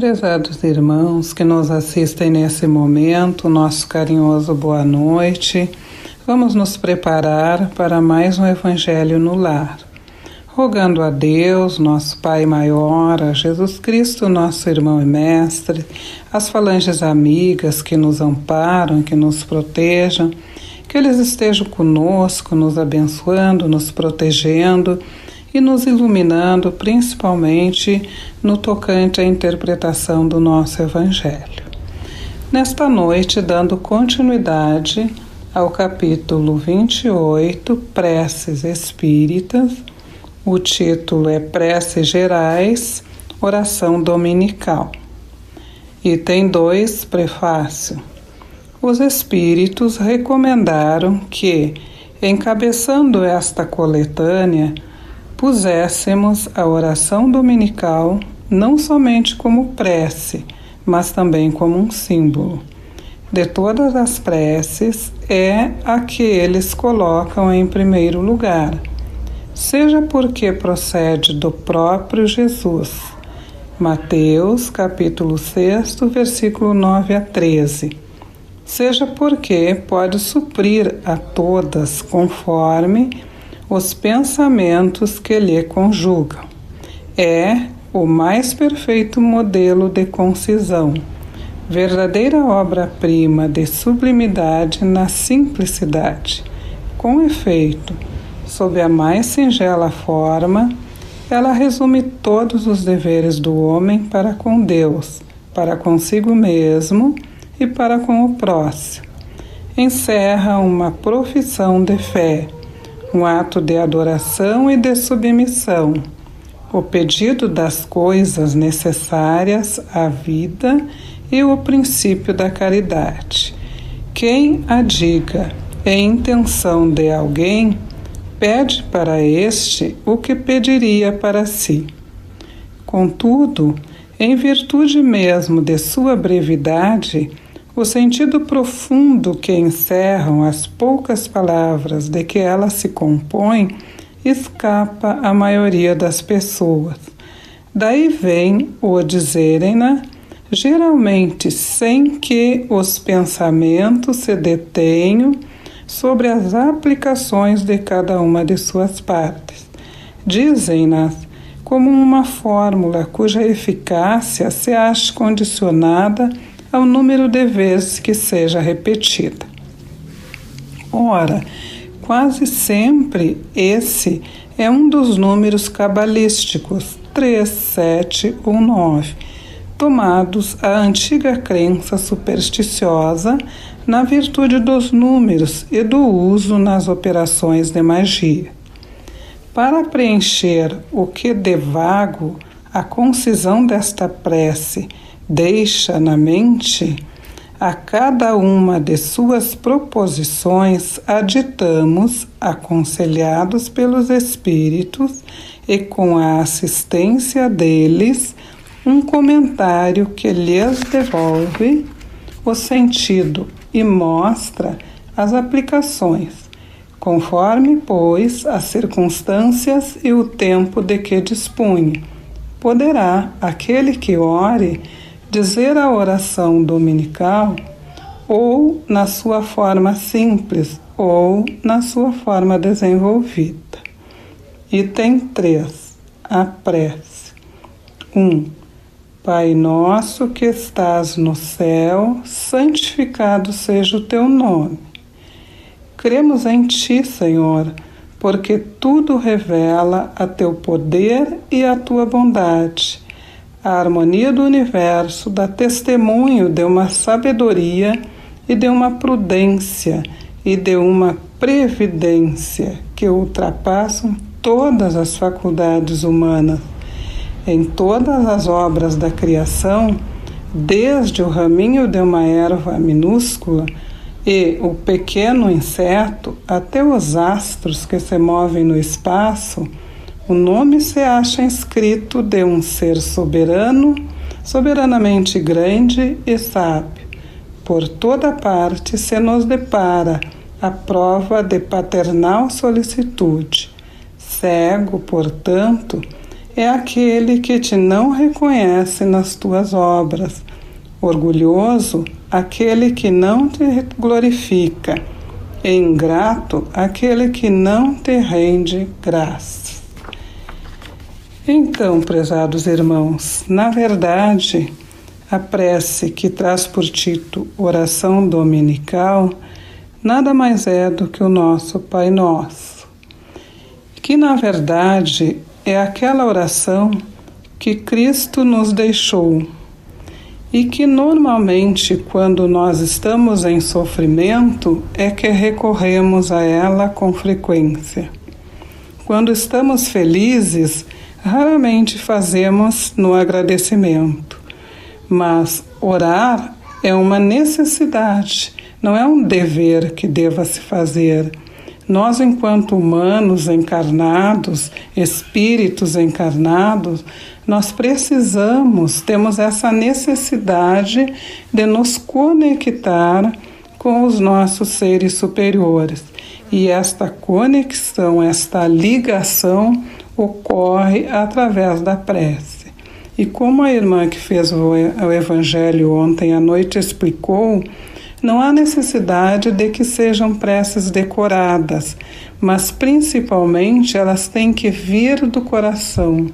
Prezados irmãos que nos assistem nesse momento, nosso carinhoso boa noite. Vamos nos preparar para mais um Evangelho no Lar. Rogando a Deus, nosso Pai maior, a Jesus Cristo, nosso irmão e mestre, as falanges amigas que nos amparam, que nos protejam, que eles estejam conosco, nos abençoando, nos protegendo e nos iluminando, principalmente no tocante à interpretação do nosso Evangelho. Nesta noite, dando continuidade ao capítulo 28, Preces Espíritas, o título é Preces Gerais, Oração Dominical. Item 2, Prefácio. Os Espíritos recomendaram que, encabeçando esta coletânea, puséssemos a oração dominical não somente como prece, mas também como um símbolo. De todas as preces, é a que eles colocam em primeiro lugar, seja porque procede do próprio Jesus. Mateus, capítulo 6, versículo 9 a 13. Seja porque pode suprir a todas conforme os pensamentos que lhe conjugam. É o mais perfeito modelo de concisão, verdadeira obra-prima de sublimidade na simplicidade. Com efeito, sob a mais singela forma, ela resume todos os deveres do homem para com Deus, para consigo mesmo e para com o próximo. Encerra uma profissão de fé um ato de adoração e de submissão, o pedido das coisas necessárias à vida e o princípio da caridade. Quem a diga em intenção de alguém, pede para este o que pediria para si. Contudo, em virtude mesmo de sua brevidade, o sentido profundo que encerram as poucas palavras de que ela se compõe escapa à maioria das pessoas. Daí vem o dizerem-na, geralmente sem que os pensamentos se detenham sobre as aplicações de cada uma de suas partes. Dizem-nas como uma fórmula cuja eficácia se acha condicionada ao número de vezes que seja repetida. Ora, quase sempre esse é um dos números cabalísticos 3, 7 ou 9, tomados à antiga crença supersticiosa na virtude dos números e do uso nas operações de magia. Para preencher o que de vago a concisão desta prece deixa na mente, a cada uma de suas proposições aditamos, aconselhados pelos Espíritos e com a assistência deles, um comentário que lhes devolve o sentido e mostra as aplicações, conforme, pois, as circunstâncias e o tempo de que dispunha. Poderá aquele que ore dizer a oração dominical ou na sua forma simples ou na sua forma desenvolvida. Item 3. A prece. 1. Um, Pai nosso que estás no céu, santificado seja o teu nome. Cremos em ti, Senhor, porque tudo revela a teu poder e a tua bondade a harmonia do universo dá testemunho de uma sabedoria e de uma prudência e de uma previdência que ultrapassam todas as faculdades humanas. Em todas as obras da criação, desde o raminho de uma erva minúscula e o pequeno inseto até os astros que se movem no espaço, o nome se acha inscrito de um ser soberano, soberanamente grande e sábio. Por toda parte se nos depara a prova de paternal solicitude. Cego, portanto, é aquele que te não reconhece nas tuas obras. Orgulhoso, aquele que não te glorifica. E ingrato, aquele que não te rende graças. Então, prezados irmãos, na verdade, a prece que traz por título Oração Dominical nada mais é do que o nosso Pai Nosso, que na verdade é aquela oração que Cristo nos deixou e que normalmente, quando nós estamos em sofrimento, é que recorremos a ela com frequência. Quando estamos felizes, raramente fazemos no agradecimento, mas orar é uma necessidade, não é um dever que deva se fazer. Nós, enquanto humanos encarnados, espíritos encarnados, nós precisamos, temos essa necessidade de nos conectar com os nossos seres superiores. E esta conexão, esta ligação ocorre através da prece. E como a irmã que fez o Evangelho ontem à noite explicou, não há necessidade de que sejam preces decoradas, mas principalmente elas têm que vir do coração,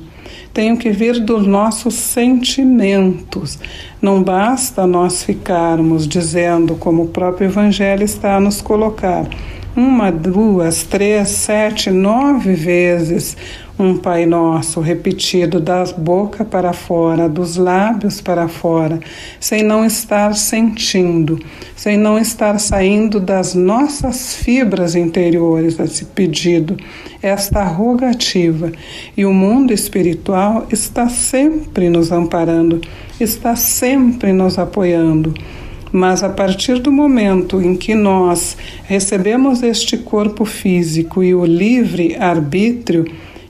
têm que vir dos nossos sentimentos. Não basta nós ficarmos dizendo, como o próprio Evangelho está a nos colocar, uma, duas, três, sete, nove vezes um Pai Nosso repetido da boca para fora, dos lábios para fora, sem não estar sentindo, sem não estar saindo das nossas fibras interiores esse pedido, esta rogativa. E o mundo espiritual está sempre nos amparando, está sempre nos apoiando. Mas a partir do momento em que nós recebemos este corpo físico e o livre arbítrio,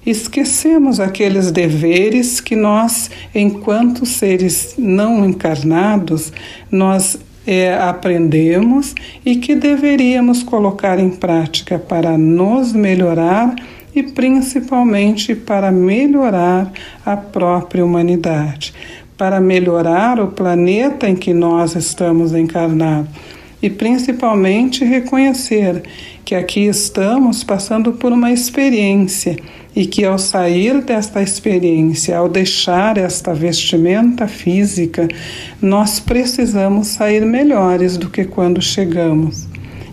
esquecemos aqueles deveres que nós, enquanto seres não encarnados, nós é, aprendemos e que deveríamos colocar em prática para nos melhorar e principalmente para melhorar a própria humanidade, para melhorar o planeta em que nós estamos encarnados e principalmente reconhecer que aqui estamos passando por uma experiência e que ao sair desta experiência, ao deixar esta vestimenta física, nós precisamos sair melhores do que quando chegamos.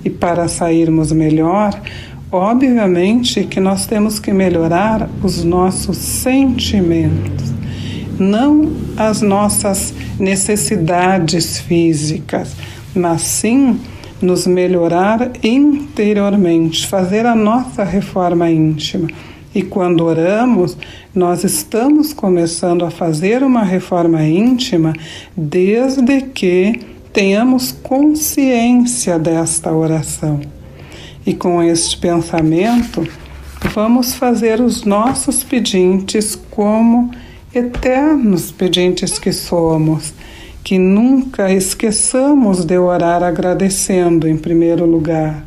E para sairmos melhor, obviamente que nós temos que melhorar os nossos sentimentos, não as nossas necessidades físicas, mas sim nos melhorar interiormente, fazer a nossa reforma íntima e quando oramos, nós estamos começando a fazer uma reforma íntima desde que tenhamos consciência desta oração. E com este pensamento, vamos fazer os nossos pedintes como eternos pedintes que somos, que nunca esqueçamos de orar agradecendo, em primeiro lugar,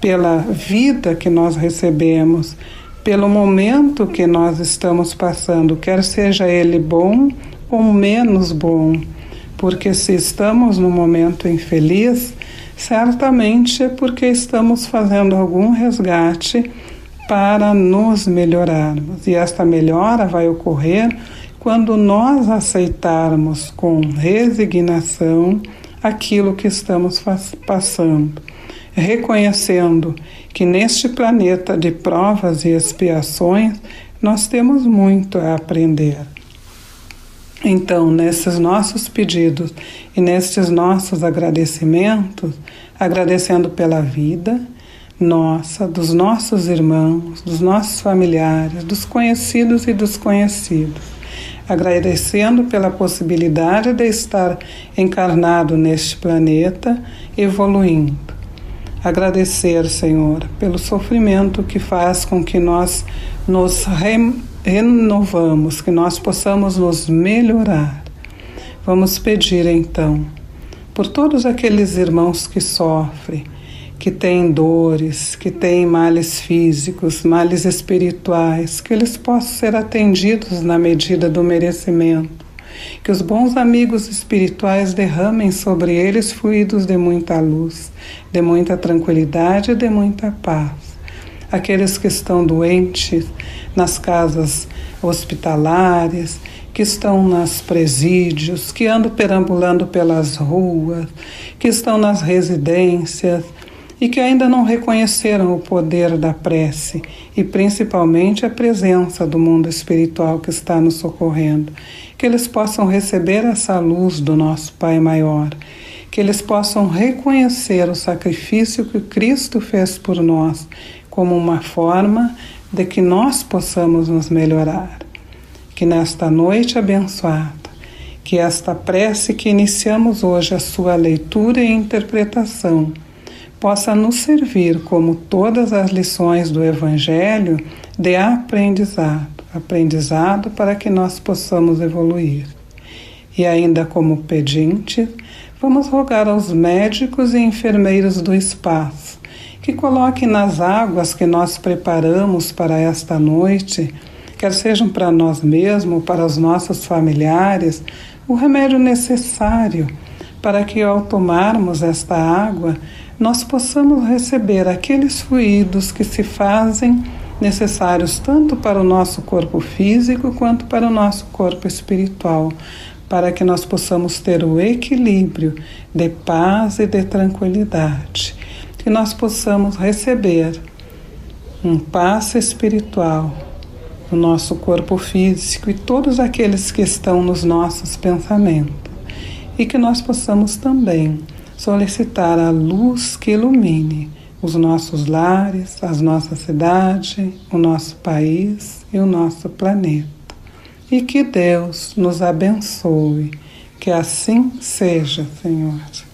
pela vida que nós recebemos pelo momento que nós estamos passando, quer seja ele bom ou menos bom, porque se estamos num momento infeliz, certamente é porque estamos fazendo algum resgate para nos melhorarmos. E esta melhora vai ocorrer quando nós aceitarmos com resignação aquilo que estamos passando reconhecendo que neste planeta de provas e expiações nós temos muito a aprender. Então, nesses nossos pedidos e nestes nossos agradecimentos, agradecendo pela vida nossa, dos nossos irmãos, dos nossos familiares, dos conhecidos e desconhecidos, agradecendo pela possibilidade de estar encarnado neste planeta, evoluindo agradecer, Senhor, pelo sofrimento que faz com que nós nos re renovamos, que nós possamos nos melhorar. Vamos pedir então por todos aqueles irmãos que sofrem, que têm dores, que têm males físicos, males espirituais, que eles possam ser atendidos na medida do merecimento. Que os bons amigos espirituais derramem sobre eles fluidos de muita luz, de muita tranquilidade e de muita paz. Aqueles que estão doentes nas casas hospitalares, que estão nas presídios, que andam perambulando pelas ruas, que estão nas residências, e que ainda não reconheceram o poder da prece e principalmente a presença do mundo espiritual que está nos socorrendo, que eles possam receber essa luz do nosso Pai maior, que eles possam reconhecer o sacrifício que Cristo fez por nós como uma forma de que nós possamos nos melhorar. Que nesta noite abençoada, que esta prece que iniciamos hoje a sua leitura e interpretação possa nos servir, como todas as lições do Evangelho, de aprendizado aprendizado para que nós possamos evoluir. E ainda como pedinte, vamos rogar aos médicos e enfermeiros do espaço que coloquem nas águas que nós preparamos para esta noite, quer sejam para nós mesmos, para os nossos familiares, o remédio necessário para que ao tomarmos esta água nós possamos receber aqueles fluidos que se fazem necessários tanto para o nosso corpo físico quanto para o nosso corpo espiritual, para que nós possamos ter o equilíbrio de paz e de tranquilidade, que nós possamos receber um passo espiritual no nosso corpo físico e todos aqueles que estão nos nossos pensamentos, e que nós possamos também solicitar a luz que ilumine os nossos lares, as nossas cidades, o nosso país e o nosso planeta. E que Deus nos abençoe, que assim seja, Senhor.